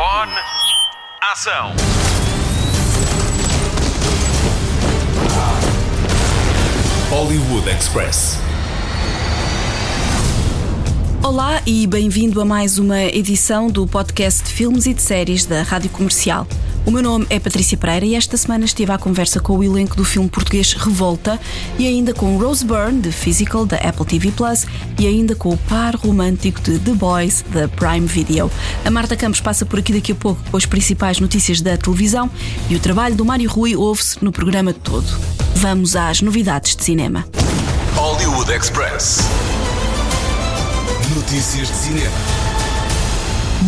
Microfone. Ação. Hollywood Express. Olá e bem-vindo a mais uma edição do podcast de filmes e de séries da Rádio Comercial. O meu nome é Patrícia Pereira e esta semana estive à conversa com o elenco do filme português Revolta e ainda com Rose Byrne, de Physical, da Apple TV Plus, e ainda com o par romântico de The Boys, da Prime Video. A Marta Campos passa por aqui daqui a pouco com as principais notícias da televisão e o trabalho do Mário Rui ouve-se no programa todo. Vamos às novidades de cinema. Hollywood Express. Notícias de cinema.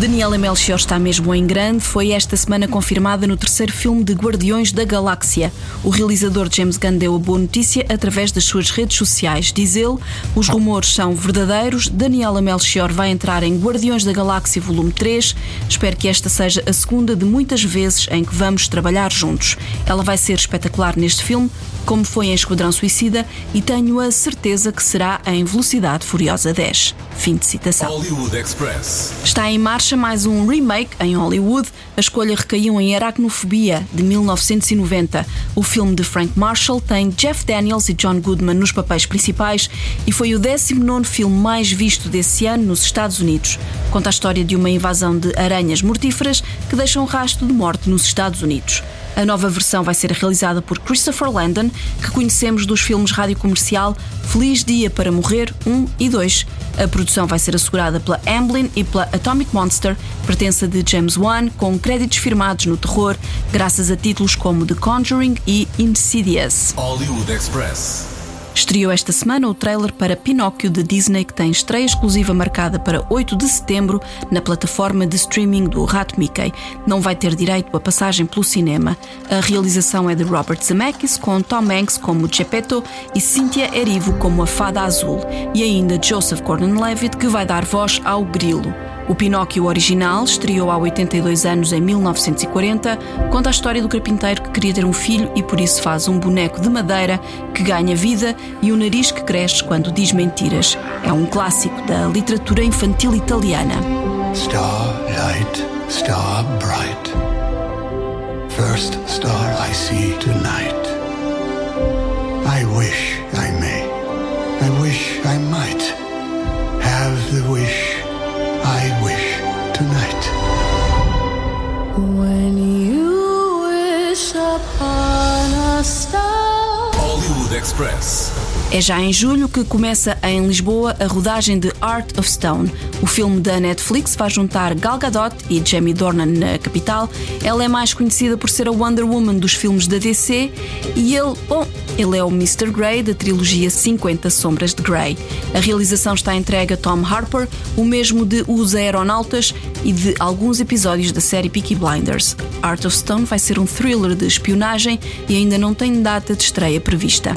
Daniela Melchior está mesmo em grande, foi esta semana confirmada no terceiro filme de Guardiões da Galáxia. O realizador James Gunn deu a boa notícia através das suas redes sociais. Diz ele, os rumores são verdadeiros, Daniela Melchior vai entrar em Guardiões da Galáxia Volume 3. Espero que esta seja a segunda de muitas vezes em que vamos trabalhar juntos. Ela vai ser espetacular neste filme, como foi em Esquadrão Suicida, e tenho a certeza que será em Velocidade Furiosa 10. Fim de citação. Hollywood Express. Está em marcha mais um remake em Hollywood. A escolha recaiu em Aracnofobia, de 1990. O filme de Frank Marshall tem Jeff Daniels e John Goodman nos papéis principais e foi o 19 filme mais visto desse ano nos Estados Unidos. Conta a história de uma invasão de aranhas mortíferas que deixam um rastro de morte nos Estados Unidos. A nova versão vai ser realizada por Christopher Landon, que conhecemos dos filmes rádio comercial Feliz Dia para Morrer 1 e 2. A produção vai ser assegurada pela Amblin e pela Atomic Monster, pertença de James Wan, com créditos firmados no terror, graças a títulos como The Conjuring e Insidious. Hollywood Express. Estreou esta semana o trailer para Pinóquio da Disney, que tem estreia exclusiva marcada para 8 de setembro na plataforma de streaming do Rato Mickey. Não vai ter direito a passagem pelo cinema. A realização é de Robert Zemeckis, com Tom Hanks como Geppetto e Cynthia Erivo como a Fada Azul, e ainda Joseph Gordon-Levitt, que vai dar voz ao Grilo. O Pinóquio original estreou há 82 anos em 1940, conta a história do carpinteiro que queria ter um filho e por isso faz um boneco de madeira que ganha vida e o nariz que cresce quando diz mentiras. É um clássico da literatura infantil italiana. Starlight, star bright. First star I see tonight. I wish I may. I wish Express. É já em julho que começa em Lisboa a rodagem de Art of Stone. O filme da Netflix vai juntar Gal Gadot e Jamie Dornan na capital. Ela é mais conhecida por ser a Wonder Woman dos filmes da DC e ele, bom, ele é o Mr. Grey da trilogia 50 Sombras de Grey. A realização está entregue a Tom Harper, o mesmo de Os Aeronautas e de alguns episódios da série Peaky Blinders. Art of Stone vai ser um thriller de espionagem e ainda não tem data de estreia prevista.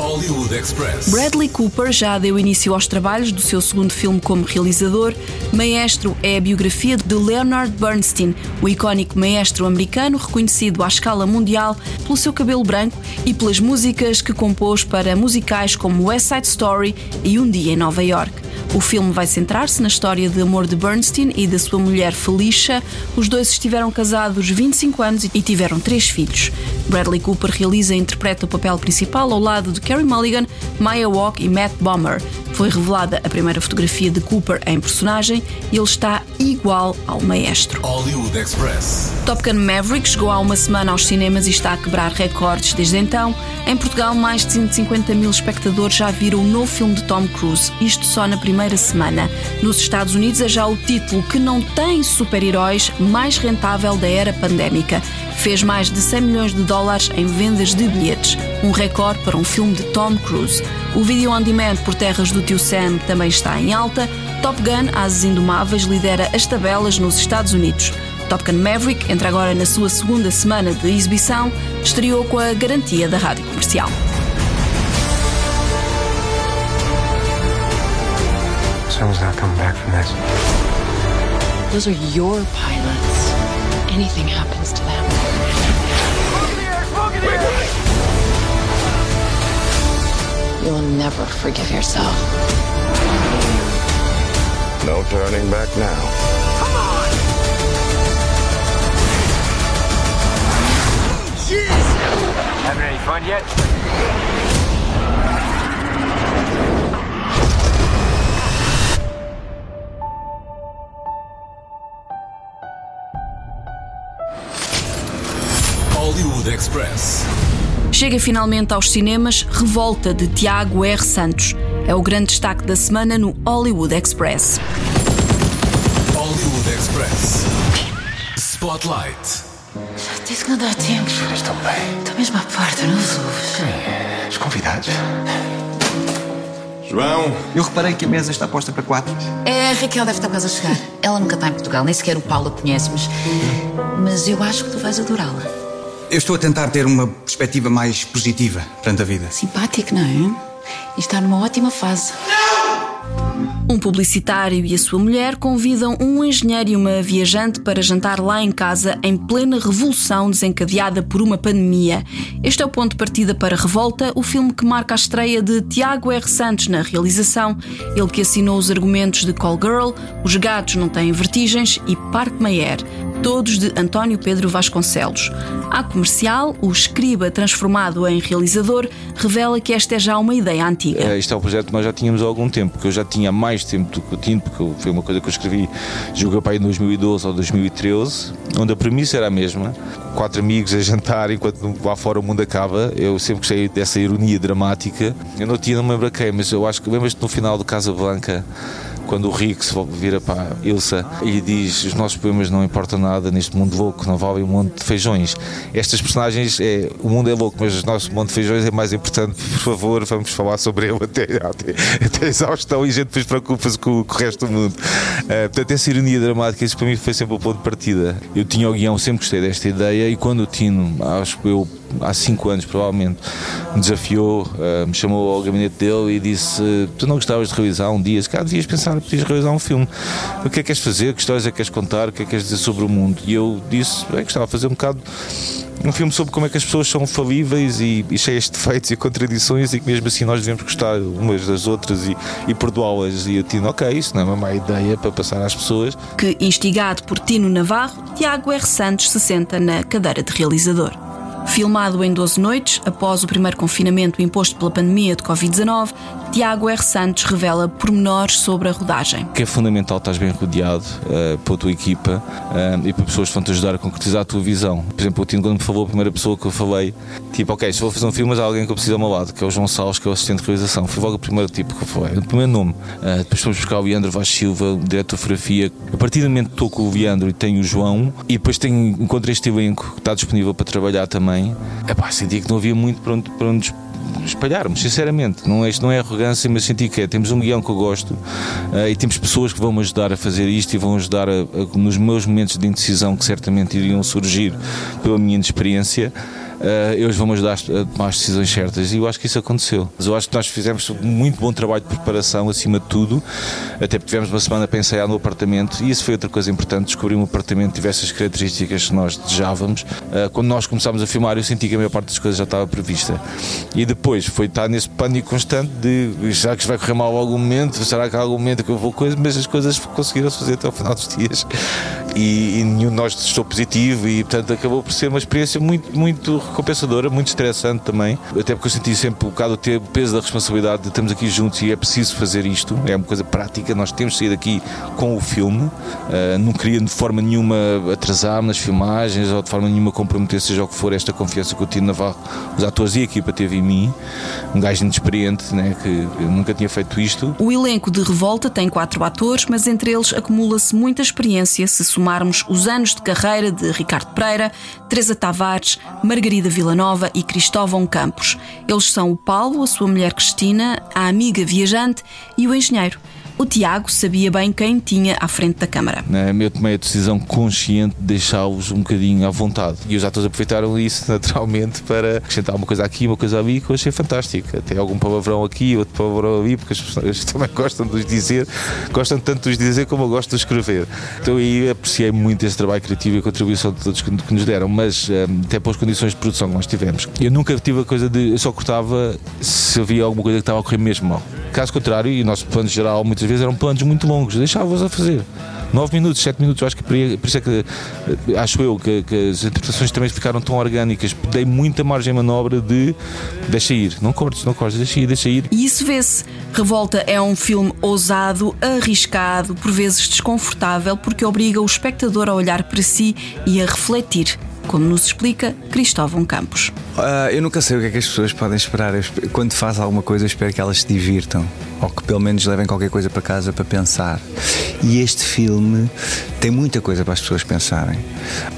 Bradley Cooper já deu início aos trabalhos do seu segundo filme como realizador. Maestro é a biografia de Leonard Bernstein, o icónico maestro americano reconhecido à escala mundial pelo seu cabelo branco e pelas músicas que compôs para musicais como West Side Story e Um Dia em Nova York. O filme vai centrar-se na história de amor de Bernstein e da sua mulher Felicia. Os dois estiveram casados 25 anos e tiveram três filhos. Bradley Cooper realiza e interpreta o papel principal ao lado de Carey Mulligan, Maya Walk e Matt Bomer. Foi revelada a primeira fotografia de Cooper em personagem e ele está igual ao maestro. Hollywood Express. Top Gun Maverick chegou há uma semana aos cinemas e está a quebrar recordes desde então. Em Portugal, mais de 150 mil espectadores já viram o novo filme de Tom Cruise, isto só na primeira semana. Nos Estados Unidos é já o título que não tem super-heróis mais rentável da era pandémica. Fez mais de 100 milhões de dólares em vendas de bilhetes, um recorde para um filme de Tom Cruise. O vídeo on demand por terras do tio Sam também está em alta. Top Gun, Ases Indomáveis, lidera as tabelas nos Estados Unidos. Top Gun Maverick entra agora na sua segunda semana de exibição, estreou com a garantia da rádio comercial. Someone's not coming back from this. Those are your pilots. Anything happens to you'll never forgive yourself. No turning back now. Come on! Jeez! Having any fun yet? Hollywood Express. Chega finalmente aos cinemas Revolta de Tiago R. Santos. É o grande destaque da semana no Hollywood Express. Hollywood Express. Spotlight. Disse que não dá tempo. Estão bem. Estou mesmo à porta, não os ouves. Os convidados. João, Eu reparei que a mesa está posta para quatro. É, a Raquel deve estar quase a chegar. Ela nunca está em Portugal, nem sequer o Paulo a conhece, mas. Mas eu acho que tu vais adorá-la. Eu estou a tentar ter uma perspectiva mais positiva perante a vida. Simpático, não é? E está numa ótima fase. Um publicitário e a sua mulher convidam um engenheiro e uma viajante para jantar lá em casa em plena revolução desencadeada por uma pandemia. Este é o ponto de partida para Revolta, o filme que marca a estreia de Tiago R. Santos na realização, ele que assinou os argumentos de Call Girl, Os Gatos Não Têm Vertigens e Parque Mayer, todos de António Pedro Vasconcelos. A comercial, o escriba transformado em realizador, revela que esta é já uma ideia antiga. Eh, Isto é um projeto que nós já tínhamos há algum tempo, que eu já tinha mais tempo do que eu tinha, porque foi uma coisa que eu escrevi, julgo para em 2012 ou 2013, onde a premissa era a mesma. Quatro amigos a jantar enquanto lá fora o mundo acaba. Eu sempre gostei dessa ironia dramática. Eu não tinha, não me lembro quem, mas eu acho que lembras-te no final do Casa Blanca quando o Rick se vira para a Ilsa e diz os nossos poemas não importam nada neste mundo louco, não valem um monte de feijões. Estas personagens, é, o mundo é louco, mas o nosso monte de feijões é mais importante. Por favor, vamos falar sobre ele até, até, até exaustão e a gente depois preocupa-se com, com o resto do mundo. Uh, portanto, essa ironia dramática, isso para mim foi sempre o ponto de partida. Eu tinha o guião, sempre gostei desta ideia e quando o Tino, acho que eu há cinco anos provavelmente, me desafiou, uh, me chamou ao gabinete dele e disse: Tu não gostavas de realizar um dia? Se calhar devias pensar, podias realizar um filme. O que é que queres fazer? Que histórias é que queres contar? O que é que queres dizer sobre o mundo? E eu disse: Bem, gostava de fazer um bocado. Um filme sobre como é que as pessoas são falíveis e, e cheias de defeitos e contradições e que mesmo assim nós devemos gostar umas das outras e, e perdoá-las. E eu tinha, ok, isso não é uma má ideia para passar às pessoas. Que, instigado por Tino Navarro, Tiago R. Santos se senta na cadeira de realizador. Filmado em 12 noites, após o primeiro confinamento imposto pela pandemia de Covid-19, Tiago R. Santos revela pormenores sobre a rodagem. Que é fundamental estás bem rodeado uh, pela tua equipa uh, e para pessoas que vão te ajudar a concretizar a tua visão. Por exemplo, o Tino, quando me falou, a primeira pessoa que eu falei, tipo, ok, se vou fazer um filme, mas há alguém que eu preciso ao meu lado, que é o João Salles, que é o assistente de realização. Foi logo o primeiro tipo que eu falei, o primeiro nome. Uh, depois fomos buscar o Leandro Vaz Silva, diretor de fotografia. A partir do momento que estou com o Leandro e tenho o João, e depois tenho, encontrei este elenco que está disponível para trabalhar também, epá, senti que não havia muito para onde, para onde espalharmos, sinceramente. Não, isto não é arrogância, mas senti que é. Temos um guião que eu gosto uh, e temos pessoas que vão me ajudar a fazer isto e vão ajudar a, a, nos meus momentos de indecisão que certamente iriam surgir pela minha inexperiência. Uh, eles vão ajudar a tomar as decisões certas e eu acho que isso aconteceu. Mas eu acho que nós fizemos muito bom trabalho de preparação, acima de tudo, até porque tivemos uma semana para ensaiar no apartamento e isso foi outra coisa importante. Descobrir um apartamento que tivesse as características que nós desejávamos. Uh, quando nós começámos a filmar, eu senti que a maior parte das coisas já estava prevista. E depois foi estar nesse pânico constante de será que vai correr mal algum momento? Será que há algum momento que eu vou coisa? Mas as coisas conseguiram-se fazer até ao final dos dias e, e nenhum de nós estou positivo e portanto acabou por ser uma experiência muito, muito recompensadora, muito estressante também, até porque eu senti sempre um bocado o peso da responsabilidade de estamos aqui juntos e é preciso fazer isto, é uma coisa prática, nós temos de sair daqui com o filme, uh, não queria de forma nenhuma atrasar-me nas filmagens ou de forma nenhuma comprometer, seja o que for, esta confiança que o Tino Navarro, os atores e a equipa teve em mim, um gajo inexperiente, né, que nunca tinha feito isto. O elenco de Revolta tem quatro atores, mas entre eles acumula-se muita experiência se somarmos os anos de carreira de Ricardo Pereira, Teresa Tavares, Margarida Villanova e Cristóvão Campos. Eles são o Paulo, a sua mulher Cristina, a amiga viajante e o engenheiro. O Tiago sabia bem quem tinha à frente da câmara. Eu tomei a decisão consciente de deixá-los um bocadinho à vontade. E os atores aproveitaram isso naturalmente para acrescentar uma coisa aqui, uma coisa ali, que eu achei fantástico. Até algum palavrão aqui, outro palavrão ali, porque as pessoas também gostam de os dizer, gostam tanto de os dizer como eu gosto de escrever. Então aí apreciei muito esse trabalho criativo e a contribuição de todos que nos deram, mas até pelas condições de produção que nós tivemos. Eu nunca tive a coisa de. Eu só cortava se havia alguma coisa que estava a correr mesmo mal. Caso contrário, e o nosso plano geral muitas vezes eram planos muito longos, deixava-os a fazer. 9 minutos, 7 minutos, acho que por isso é que eh, acho eu que, que as interpretações também ficaram tão orgânicas. Dei muita margem de manobra de deixa ir, não cortes, não cortes, deixa ir, deixa ir. E isso vê-se. Revolta é um filme ousado, arriscado, por vezes desconfortável, porque obriga o espectador a olhar para si e a refletir, como nos explica Cristóvão Campos. Ah, eu nunca sei o que é que as pessoas podem esperar. Eu quando faz alguma coisa, espero que elas se divirtam. Ou que pelo menos levem qualquer coisa para casa para pensar. E este filme tem muita coisa para as pessoas pensarem.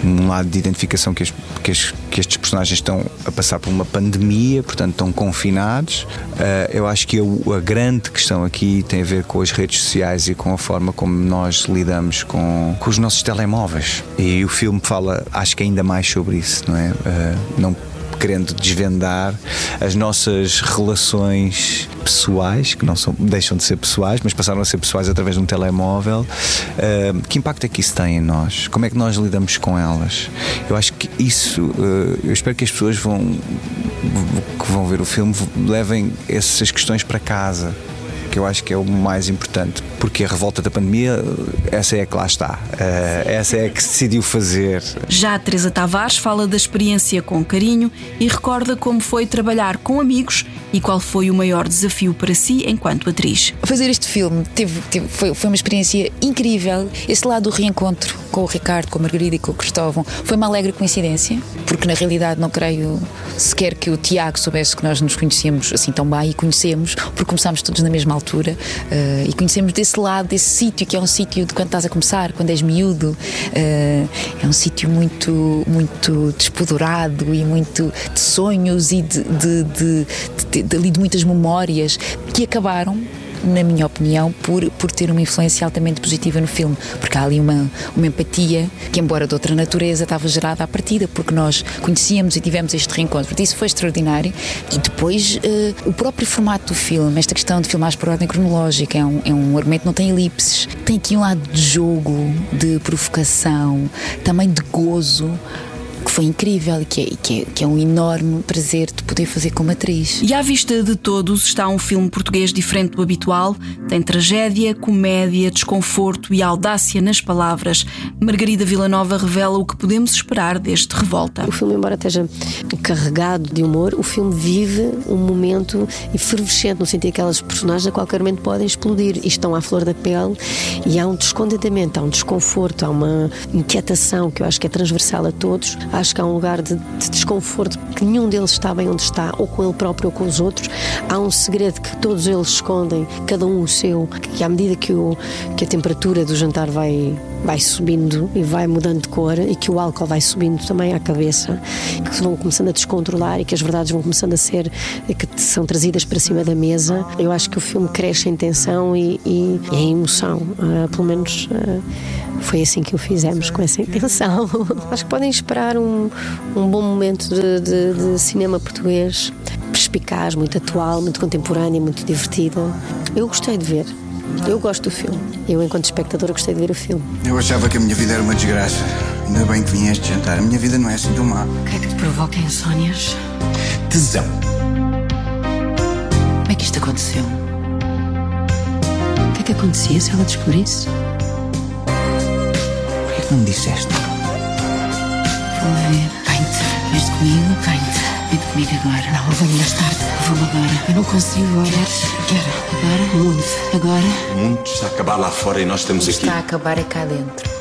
Um lado de identificação que, as- que as- que estes personagens estão a passar por uma pandemia, portanto estão confinados. Ah, eu acho que a, a grande questão aqui tem a ver com as redes sociais e com a forma como nós lidamos com, com os nossos telemóveis. E o filme fala, acho que ainda mais sobre isso, não é? Ah, não querendo desvendar as nossas relações pessoais, que não são, deixam de ser pessoais, mas passaram a ser pessoais através de um telemóvel. Uh, que impacto é que isso tem em nós? Como é que nós lidamos com elas? Eu acho que isso, uh, eu espero que as pessoas vão, que vão ver o filme levem essas questões para casa que eu acho que é o mais importante, porque a revolta da pandemia, essa é a que lá está, Uh, essa é a que se decidiu fazer. Já a Teresa Tavares fala da experiência com carinho e recorda como foi trabalhar com amigos e qual foi o maior desafio para si enquanto atriz. Fazer este filme teve, teve- foi, foi uma experiência incrível. Esse lado do reencontro com o Ricardo, com a Margarida e com o Cristóvão foi uma alegre coincidência, porque na realidade não creio sequer que o Tiago soubesse que nós nos conhecíamos assim tão bem e conhecemos, porque começámos todos na mesma altura eh, e conhecemos desse lado, desse sítio que é um sítio de quando estás a começar, quando és miúdo. eh, é um sítio muito, muito despodurado e muito de sonhos e de, de, de, de, de muitas memórias que acabaram na minha opinião, por, por ter uma influência altamente positiva no filme, porque há ali uma, uma empatia que, embora de outra natureza, estava gerada à partida, porque nós conhecíamos e tivemos este reencontro. Isso foi extraordinário. E depois, eh, o próprio formato do filme, esta questão de filmar por ordem cronológica, é um, é um argumento não tem elipses. Tem aqui um lado de jogo, de provocação, também de gozo. Que foi incrível e que é, que, é, que é um enorme prazer de poder fazer como atriz. E à vista de todos está um filme português diferente do habitual. Tem tragédia, comédia, desconforto e audácia nas palavras. Margarida Villanova revela o que podemos esperar deste Revolta. O filme, embora esteja carregado de humor, o filme vive um momento efervescente, no sentido que aquelas personagens a qualquer momento podem explodir e estão à flor da pele e há um descontentamento, há um desconforto, há uma inquietação que eu acho que é transversal a todos. Acho que há um lugar de, de desconforto que nenhum deles está bem onde está, ou com ele próprio ou com os outros. Há um segredo que todos eles escondem, cada um o seu, que à medida que, o, que a temperatura do jantar vai, vai subindo e vai mudando de cor e que o álcool vai subindo também à cabeça, que vão começando a descontrolar e que as verdades vão começando a ser, que são trazidas para cima da mesa. Eu acho que o filme cresce em tensão e, e, e em emoção, Ah, pelo menos. ah, foi assim que o fizemos, com essa intenção. Acho que podem esperar um, um bom momento de, de- de cinema português, perspicaz, muito atual, muito contemporâneo, muito divertido. Eu gostei de ver. Eu gosto do filme. Eu, enquanto espectadora, gostei de ver o filme. Eu achava que a minha vida era uma desgraça. Ainda bem que vim a este jantar. A minha vida não é assim tão má. O que é que te provoca insónias? Tesão. Como é que isto aconteceu? O que é que acontecia se ela descobrisse? Por que não me disseste? Vamos ver. Vem-te. Vens comigo? Vem-te. Vem comigo agora. Não, eu venho mais tarde. Vamos agora. Eu não consigo agora. Quero. Agora? Muito. Agora? O mundo está a acabar lá fora e nós estamos aqui. Está a acabar é cá dentro.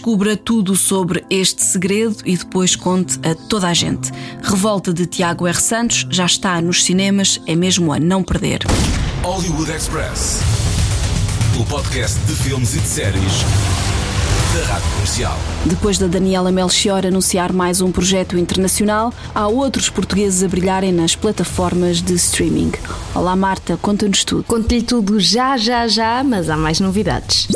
Descubra tudo sobre este segredo e depois conte a toda a gente. Revolta de Tiago R. Santos já está nos cinemas, é mesmo a não perder. Hollywood Express. O podcast de filmes e de séries da Rádio Comercial. Depois da Daniela Melchior anunciar mais um projeto internacional, há outros portugueses a brilharem nas plataformas de streaming. Olá Marta, conta-nos tudo. Conto-lhe tudo já, já, já, mas há mais novidades.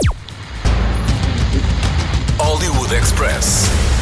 Hollywood Express.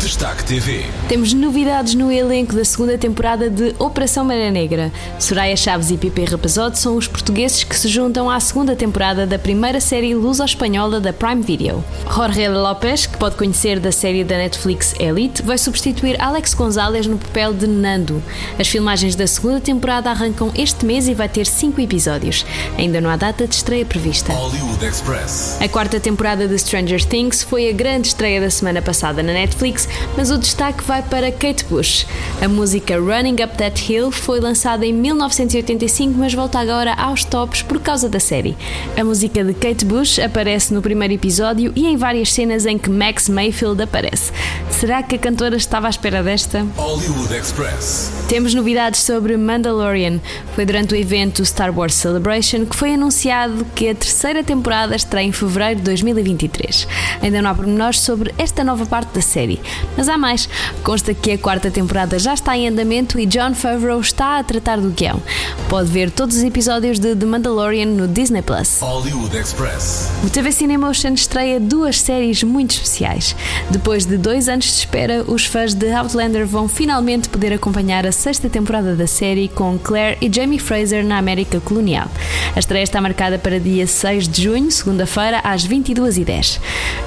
Destaque TV. Temos novidades no elenco da segunda temporada de Operação Maré Negra. Soraya Chaves e Pipe Rapazote são os portugueses que se juntam à segunda temporada da primeira série luso-espanhola da Prime Video. Jorge Lopes, que pode conhecer da série da Netflix Elite, vai substituir Alex Gonzalez no papel de Nando. As filmagens da segunda temporada arrancam este mês e vai ter cinco episódios. Ainda não há data de estreia prevista. Hollywood Express. A quarta temporada de Stranger Things foi a grande estreia da semana passada na Netflix, mas o destaque vai para Kate Bush. A música Running Up That Hill foi lançada em 1985, mas volta agora aos tops por causa da série. A música de Kate Bush aparece no primeiro episódio e em várias cenas em que Max Mayfield aparece. Será que a cantora estava à espera desta? Hollywood Express. Temos novidades sobre Mandalorian. Foi durante o evento Star Wars Celebration que foi anunciado que a terceira temporada estará em fevereiro de 2023. Ainda não há pormenores sobre esta nova parte da série, mas há mais. Consta que a quarta temporada já está em andamento e John Favreau está a tratar do guião. Pode ver todos os episódios de The Mandalorian no Disney Plus. Hollywood Express. O TV Cinemotion estreia duas séries muito especiais. Depois de dois anos de espera, os fãs de Outlander vão finalmente poder acompanhar a sexta temporada da série com Claire e Jamie Fraser na América colonial. A estreia está marcada para dia 6 de junho, segunda-feira, às 22h10.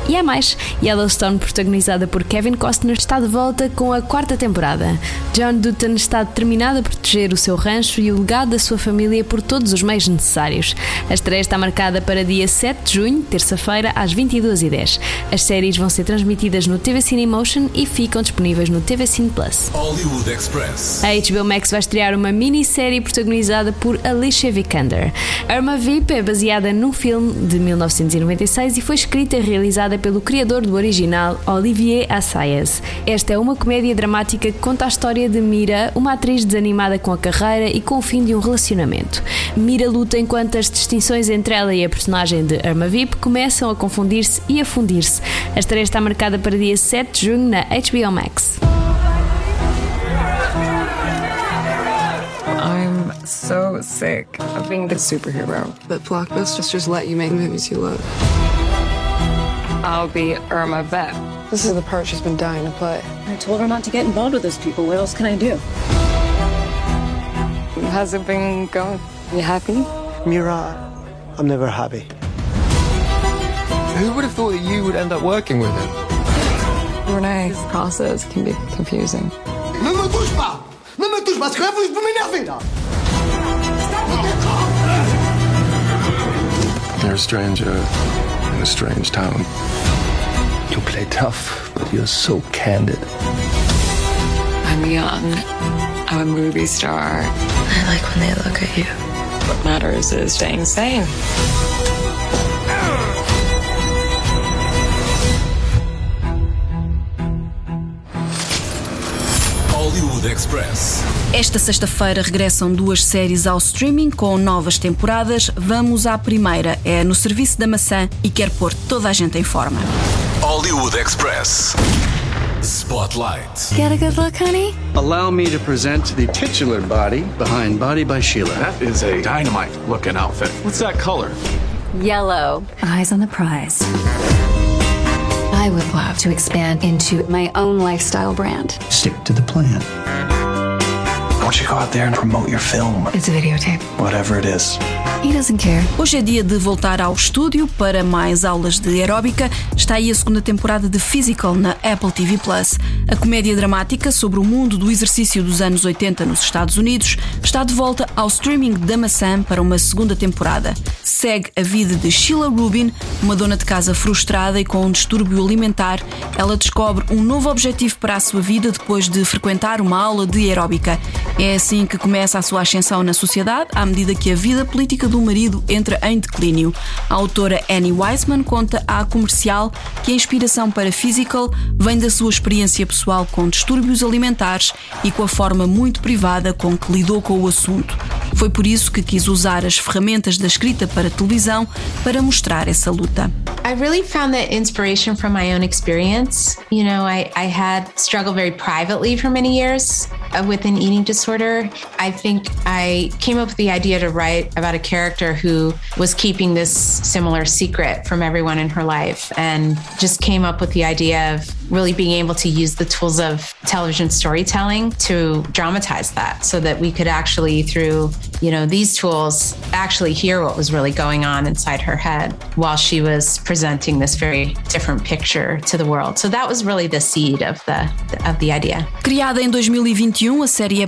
E há mais: Yellowstone, protagonizada por Kevin Costner, está de volta com a quarta temporada. John Dutton está determinado a proteger o seu rancho e o legado da sua família por todos os meios necessários. A estreia está marcada para dia 7 de junho, terça-feira, às 22h10. As séries vão ser transmitidas no TV Cinemotion e ficam disponíveis no TV Cine Plus. Hollywood Express. A HBO Max vai estrear uma minissérie protagonizada por Alicia Vikander. Irma Vip é baseada num filme de 1996 e foi escrita e realizada pelo criador do original, Olivier Assayas. Esta é uma comédia dramática que conta a história de Mira, uma atriz desanimada com a carreira e com o fim de um relacionamento. Mira luta enquanto as distinções entre ela e a personagem de Irma Vip começam a confundir-se e a fundir-se. A estreia está marcada para dia 7 de junho na HBO Max. So sick of being the superhero that blockbusters just let you make movies you love. I'll be Irma Vep. This is the part she's been dying to play. I told her not to get involved with those people. What else can I do? How's it been going? You happy? Mira, I'm never happy. Who would have thought that you would end up working with him? Renee's process can be confusing. Ne me touche pas Ne me touche pas, parce que là, vous, vous m'énervez, là You're a stranger in a strange town. You play tough, but you're so candid. I'm young. I'm a movie star. I like when they look at you. What matters is staying sane. Hollywood Express. Esta sexta-feira regressam duas séries ao streaming com novas temporadas. Vamos à primeira, é no Serviço da Maçã e quer pôr toda a gente em forma. Hollywood Express. Spotlight. Get a good look, honey? Allow me to present the titular body behind Body by Sheila. That is a dynamite looking outfit. What's that color? Yellow. Eyes on the prize. I would love to expand into my own lifestyle brand. Stick to the plan. Hoje é dia de voltar ao estúdio para mais aulas de aeróbica. Está aí a segunda temporada de Physical na Apple TV Plus. A comédia dramática sobre o mundo do exercício dos anos 80 nos Estados Unidos está de volta ao streaming da maçã para uma segunda temporada. Segue a vida de Sheila Rubin, uma dona de casa frustrada e com um distúrbio alimentar. Ela descobre um novo objetivo para a sua vida depois de frequentar uma aula de aeróbica. É assim que começa a sua ascensão na sociedade, à medida que a vida política do marido entra em declínio. A autora Annie Weisman conta à comercial que a inspiração para Physical vem da sua experiência pessoal com distúrbios alimentares e com a forma muito privada com que lidou com o assunto. Foi por isso que quis usar as ferramentas da escrita para televisão para mostrar essa luta. I really found that inspiration from my own experience. You know, I, I had struggled very privately for many years uh, with an eating disorder. I think I came up with the idea to write about a character who was keeping this similar secret from everyone in her life and just came up with the idea of really being able to use the tools of television storytelling to dramatize that so that we could actually through you know these tools actually hear what was really going on inside her head while she was presenting this very different picture to the world. So that was really the seed of the of the idea. Criada em 2021, um, a série é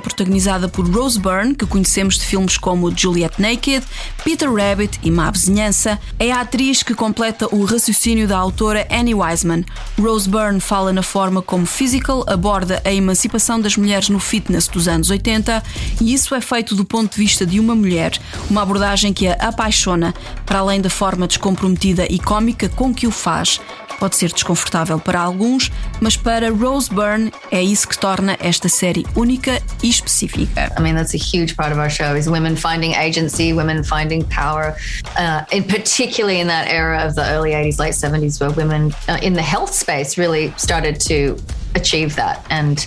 por Rose Byrne, que conhecemos de filmes como Juliet Naked, Peter Rabbit e Má Vizinhança. É a atriz que completa o raciocínio da autora Annie Wiseman. Rose Byrne fala na forma como Physical aborda a emancipação das mulheres no fitness dos anos 80 e isso é feito do ponto de vista de uma mulher, uma abordagem que a apaixona, para além da forma descomprometida e cômica com que o faz. Pode ser desconfortável para alguns, mas para Rose Byrne é isso que torna esta série única e específica. I mean, that's a huge part of our show is women finding agency, women finding power, uh, particularly in that era of the early 80s, late 70s, where women uh, in the health space really started to achieve that. And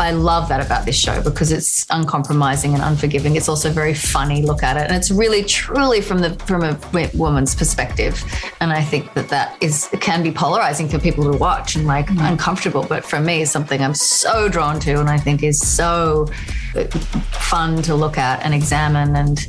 I love that about this show because it's uncompromising and unforgiving. It's also very funny look at it, and it's really truly from the from a woman's perspective. And I think that that is can be polarizing for people to watch and like mm-hmm. uncomfortable, but for me, it's something I'm so drawn to, and I think is so fun to look at and examine and.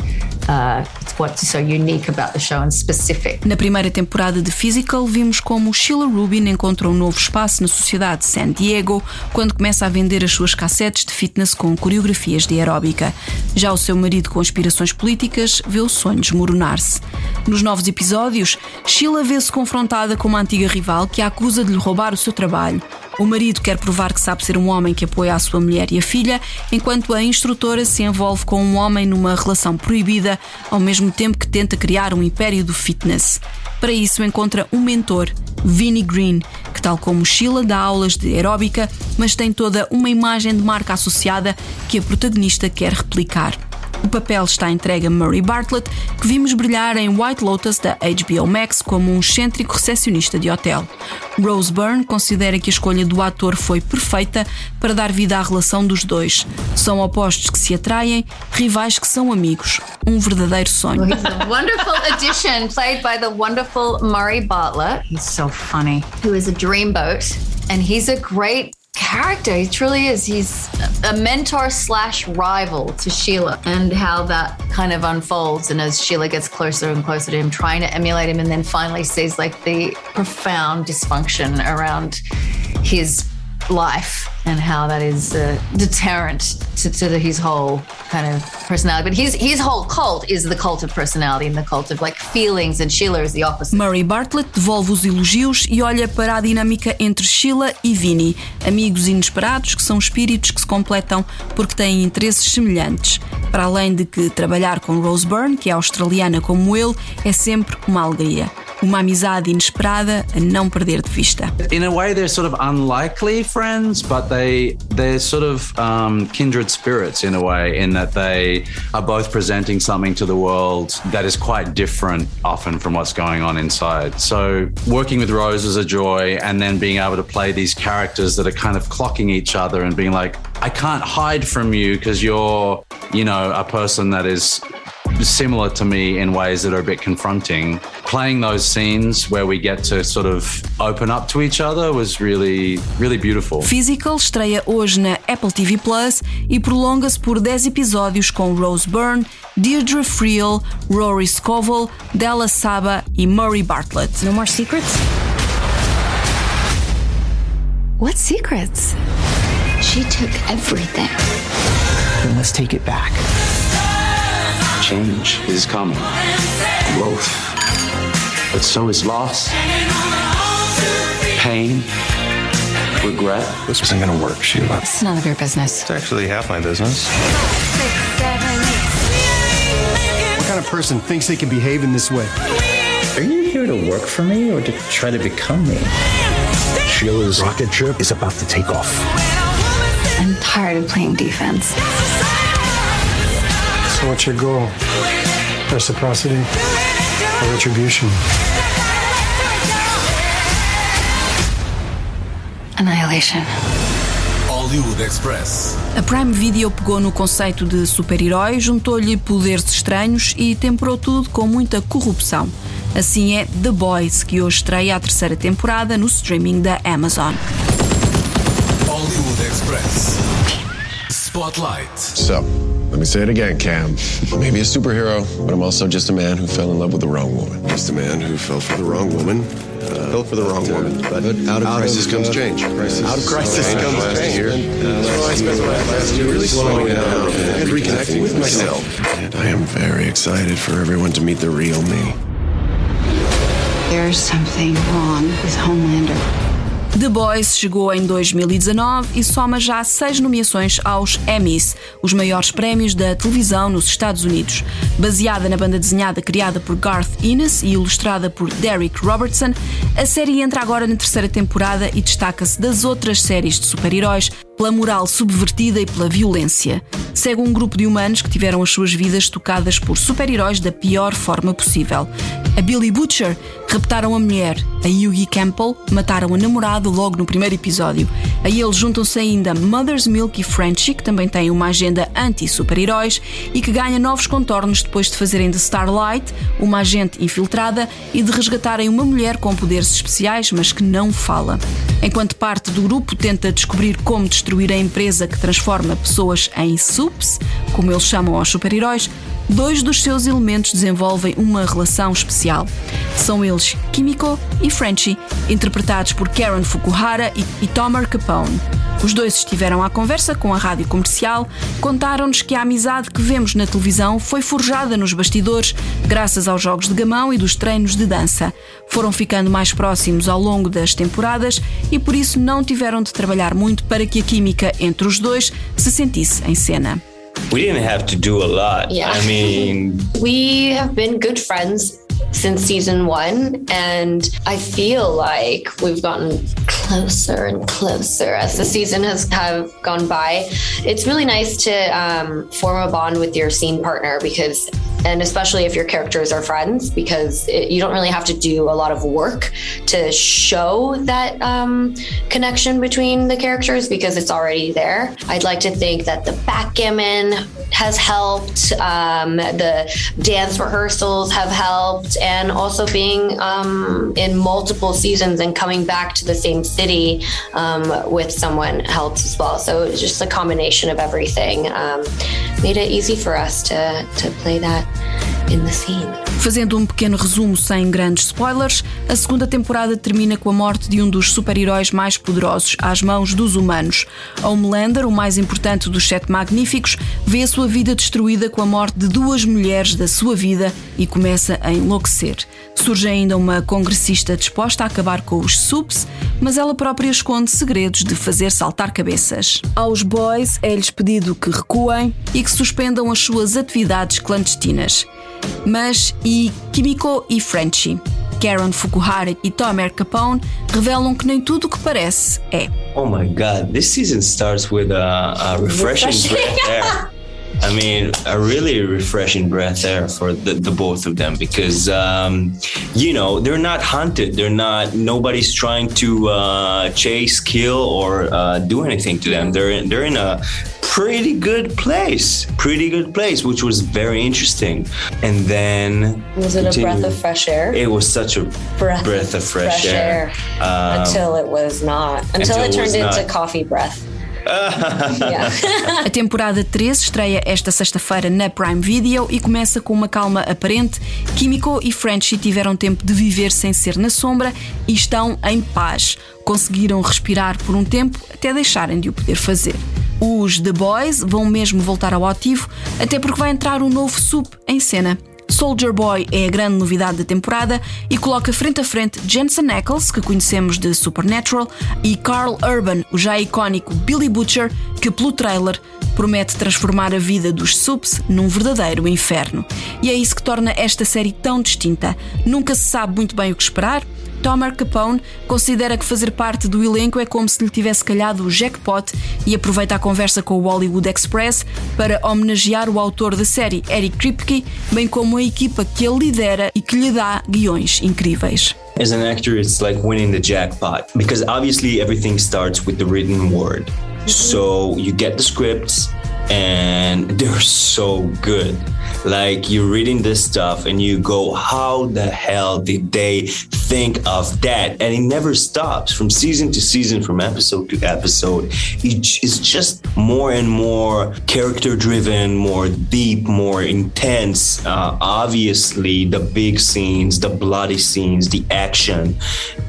Uh, what's so unique about the show and specific. Na primeira temporada de Physical, vimos como Sheila Rubin encontra um novo espaço na sociedade de San Diego quando começa a vender as suas cassetes de fitness com coreografias de aeróbica. Já o seu marido, com aspirações políticas, vê o sonho desmoronar-se. Nos novos episódios, Sheila vê-se confrontada com uma antiga rival que a acusa de lhe roubar o seu trabalho. O marido quer provar que sabe ser um homem que apoia a sua mulher e a filha, enquanto a instrutora se envolve com um homem numa relação proibida, ao mesmo tempo que tenta criar um império do fitness. Para isso, encontra um mentor, Vinnie Green, que, tal como Sheila, dá aulas de aeróbica, mas tem toda uma imagem de marca associada que a protagonista quer replicar. O papel está entregue a Murray Bartlett, que vimos brilhar em White Lotus da HBO Max como um excêntrico recepcionista de hotel. Rose Byrne considera que a escolha do ator foi perfeita para dar vida à relação dos dois. São opostos que se atraem, rivais que são amigos. Um verdadeiro sonho. He's a wonderful addition, played by the wonderful Murray Bartlett. he's so funny who is a dreamboat, and he's a great character. He truly is. He's a mentor slash rival to Sheila, and how that kind of unfolds. And as Sheila gets closer and closer to him, trying to emulate him, and then finally sees like the profound dysfunction around his life and how that is a deterrent to, to the, his whole kind of personality. But his his whole cult is the cult of personality and the cult of like feelings, and Sheila is the opposite. Murray Bartlett devolve os elogios e olha para a dinâmica entre Sheila e Vinnie, amigos inesperados que são espíritos que se completam porque têm interesses semelhantes. Para além de que trabalhar com Rose Byrne, que é australiana como ele, é sempre uma alegria. Uma amizade inesperada a não perder de vista. In a way, they're sort of unlikely friends, but they they're sort of um, kindred spirits in a way, in that they are both presenting something to the world that is quite different often from what's going on inside. So working with Rose was a joy, and then being able to play these characters that are kind of clocking each other and being like, I can't hide from you because you're, you know, a person that is similar to me in ways that are a bit confronting. Playing those scenes where we get to sort of open up to each other was really, really beautiful. Physical estreia hoje na Apple TV Plus e prolonga-se por 10 episódios com Rose Byrne, Deirdre Friel, Rory Scovel, Della Saba e Murray Bartlett. No more secrets? What secrets? She took everything. Then let's take it back. Change is coming. Growth. But so is loss. Pain. Regret. This isn't gonna work, Sheila. It's none of your business. It's actually half my business. What kind of person thinks they can behave in this way? Are you here to work for me or to try to become me? Sheila's rocket ship is about to take off. I'm tired of playing defense. So what's your goal? Reciprocity or retribution? Annihilation. Hollywood Express. A Prime Video pegou no conceito de super-herói, juntou-lhe poderes estranhos e temperou tudo com muita corrupção. Assim é The Boys, que hoje estreia a terceira temporada no streaming da Amazon. Hollywood Express. Spotlight. So, let me say it again, Cam. I'm maybe a superhero, but I'm also just a man who fell in love with the wrong woman. Just a man who fell for the wrong woman. Uh, fell for the wrong woman. But, out of crisis comes change. Crisis. Out of crisis comes change. Here. so I spent the last year really slowing down and reconnecting with myself. And I am very excited for everyone to meet the real me. There's something wrong with Homelander. The Boys chegou em 2019 e soma já seis nomeações aos Emmys, os maiores prémios da televisão nos Estados Unidos. Baseada na banda desenhada criada por Garth Ennis e ilustrada por Derek Robertson, a série entra agora na terceira temporada e destaca-se das outras séries de super-heróis pela moral subvertida e pela violência. Segue um grupo de humanos que tiveram as suas vidas tocadas por super-heróis da pior forma possível. A Billy Butcher raptaram a mulher, a Yugi Campbell mataram a namorado logo no primeiro episódio. A eles juntam-se ainda Mother's Milk e Frenchie, que também têm uma agenda anti-super-heróis e que ganha novos contornos depois de fazerem de Starlight uma agente infiltrada e de resgatarem uma mulher com poderes especiais, mas que não fala. Enquanto parte do grupo tenta descobrir como destruir a empresa que transforma pessoas em subs, como eles chamam aos super-heróis, dois dos seus elementos desenvolvem uma relação especial. São eles Kimiko e Frenchie, interpretados por Karen Fukuhara e, e Tomer Capone. Os dois estiveram à conversa com a rádio comercial, contaram-nos que a amizade que vemos na televisão foi forjada nos bastidores, graças aos jogos de gamão e dos treinos de dança. Foram ficando mais próximos ao longo das temporadas e por isso não tiveram de trabalhar muito para que a química entre os dois se sentisse em cena. We didn't have to do a lot. Yeah. I mean, we have been good friends since season one, and I feel like we've gotten closer and closer as the season has have gone by. It's really nice to um, form a bond with your scene partner because, and especially if your characters are friends, because it, you don't really have to do a lot of work to show that um, connection between the characters because it's already there. I'd like to think that the backgammon has helped, um, the dance rehearsals have helped, and also being um, in multiple seasons and coming back to the same city um, with someone helps as well. So it's just a combination of everything um, made it easy for us to, to play that. Fazendo um pequeno resumo sem grandes spoilers, a segunda temporada termina com a morte de um dos super-heróis mais poderosos às mãos dos humanos. Homelander, o mais importante dos Sete Magníficos, vê a sua vida destruída com a morte de duas mulheres da sua vida e começa a enlouquecer. Surge ainda uma congressista disposta a acabar com os subs, mas ela própria esconde segredos de fazer saltar cabeças. Aos boys é-lhes pedido que recuem e que suspendam as suas atividades clandestinas. Mas e Kimiko e Frenchie? Karen Fukuhara e Tomer Capone revelam que nem tudo o que parece é. oh my God, this season starts with a, a refreshing, Refreshing. air. I mean, a really refreshing breath air for the, the both of them because, um, you know, they're not hunted. They're not, nobody's trying to uh, chase, kill, or uh, do anything to them. They're in, they're in a pretty good place, pretty good place, which was very interesting. And then. Was it a breath of fresh air? It was such a Breath- breath, of fresh, fresh air. Um, until it was not. Until, until it it turned was into not. coffee breath. A temporada 13 estreia esta sexta-feira na Prime Video e começa com uma calma aparente. Kimiko e Frenchie tiveram tempo de viver sem ser na sombra e estão em paz. Conseguiram respirar por um tempo até deixarem de o poder fazer. Os The Boys vão mesmo voltar ao ativo, até porque vai entrar um novo sub em cena. Soldier Boy é a grande novidade da temporada e coloca frente a frente Jensen Ackles, que conhecemos de Supernatural, e Carl Urban, o já icónico Billy Butcher, que pelo trailer promete transformar a vida dos subs num verdadeiro inferno. E é isso que torna esta série tão distinta. Nunca se sabe muito bem o que esperar. Tomer Capone considera que fazer parte do elenco é como se lhe tivesse calhado o jackpot e aproveita a conversa com o Hollywood Express para homenagear o autor da série, Eric Kripke, bem como a equipa que ele lidera e que lhe dá guiões incríveis. As an actor, it's like winning the jackpot because obviously everything starts with the written word. So you get the scripts and they're so good. Like you're reading this stuff and you go, how the hell did they think of that? And it never stops from season to season, from episode to episode. It's just more and more character driven, more deep, more intense. Uh, obviously, the big scenes, the bloody scenes, the action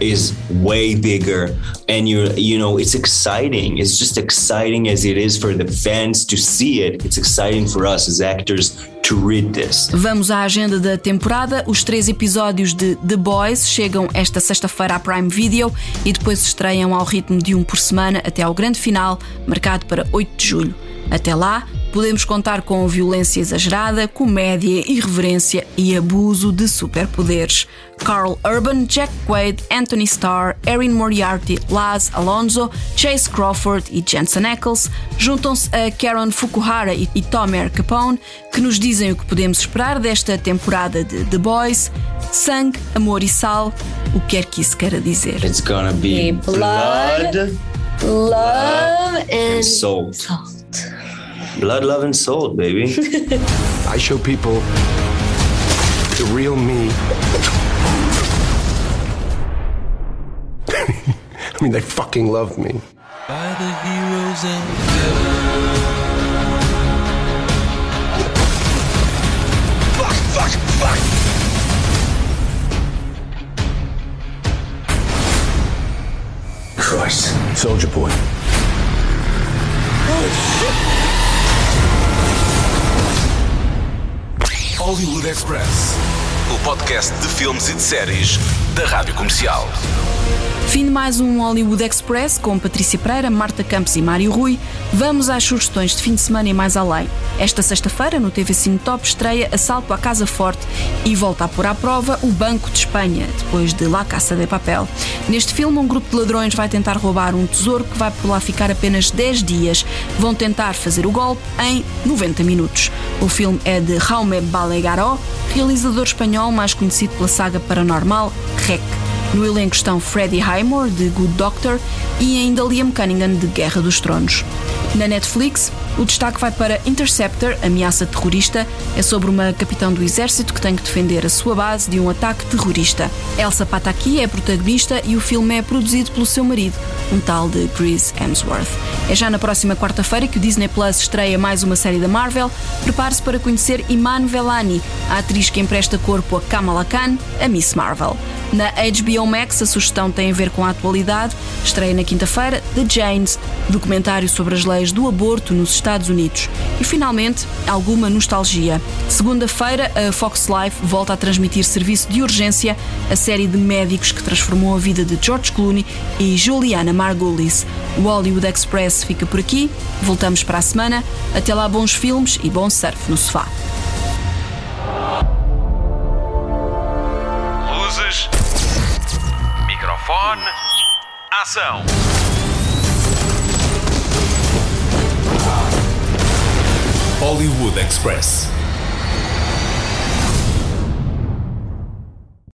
is way bigger. And you're, you know, it's exciting. It's just exciting as it is for the fans to see it. It's exciting for us as actors to read this. Vamos à agenda da temporada. Os três episódios de The Boys chegam esta sexta-feira à Prime Video e depois estreiam ao ritmo de um por semana até ao grande final, marcado para 8 de julho. Até lá, podemos contar com violência exagerada, comédia, irreverência e abuso de superpoderes. Carl Urban, Jack Quaid, Anthony Starr, Erin Moriarty, Laz Alonso, Chase Crawford e Jensen Ackles juntam-se a Karen Fukuhara e Tomer Capone, que nos dizem o que podemos esperar desta temporada de The Boys. Sangue, amor e sal, o que quer que isso queira dizer. It's gonna be blood, blood love, and, and soul. Blood, love, and soul, baby. I show people the real me. I mean, they fucking love me. By the heroes and Fuck, fuck, fuck! Christ. Soldier boy. Hollywood Express, o podcast de filmes e de séries da Rádio Comercial. Fim de mais um Hollywood Express com Patrícia Pereira, Marta Campos e Mário Rui. Vamos às sugestões de fim de semana e mais além. Esta sexta-feira, no TV Cine Top, estreia Assalto à Casa Forte e volta a pôr à prova o Banco de Espanha, depois de La Caça de Papel. Neste filme, um grupo de ladrões vai tentar roubar um tesouro que vai por lá ficar apenas 10 dias. Vão tentar fazer o golpe em 90 minutos. O filme é de Jaume Balegaró, realizador espanhol mais conhecido pela saga paranormal REC. No elenco estão Freddie Highmore, de Good Doctor, e ainda Liam Cunningham, de Guerra dos Tronos. Na Netflix, o destaque vai para Interceptor, ameaça terrorista. É sobre uma capitão do exército que tem que defender a sua base de um ataque terrorista. Elsa Pataki é protagonista e o filme é produzido pelo seu marido, um tal de Chris Hemsworth. É já na próxima quarta-feira que o Disney Plus estreia mais uma série da Marvel. Prepare-se para conhecer Iman Velani, a atriz que empresta corpo a Kamala Khan, a Miss Marvel. Na HBO Max, a sugestão tem a ver com a atualidade. Estreia na quinta-feira The Janes, documentário sobre as leis do aborto nos Estados Unidos. E finalmente, alguma nostalgia. Segunda-feira, a Fox Life volta a transmitir serviço de urgência, a série de médicos que transformou a vida de George Clooney e Juliana Margulies. O Hollywood Express fica por aqui. Voltamos para a semana. Até lá, bons filmes e bom surf no sofá. Luzes. Microfone. Ação. Hollywood Express.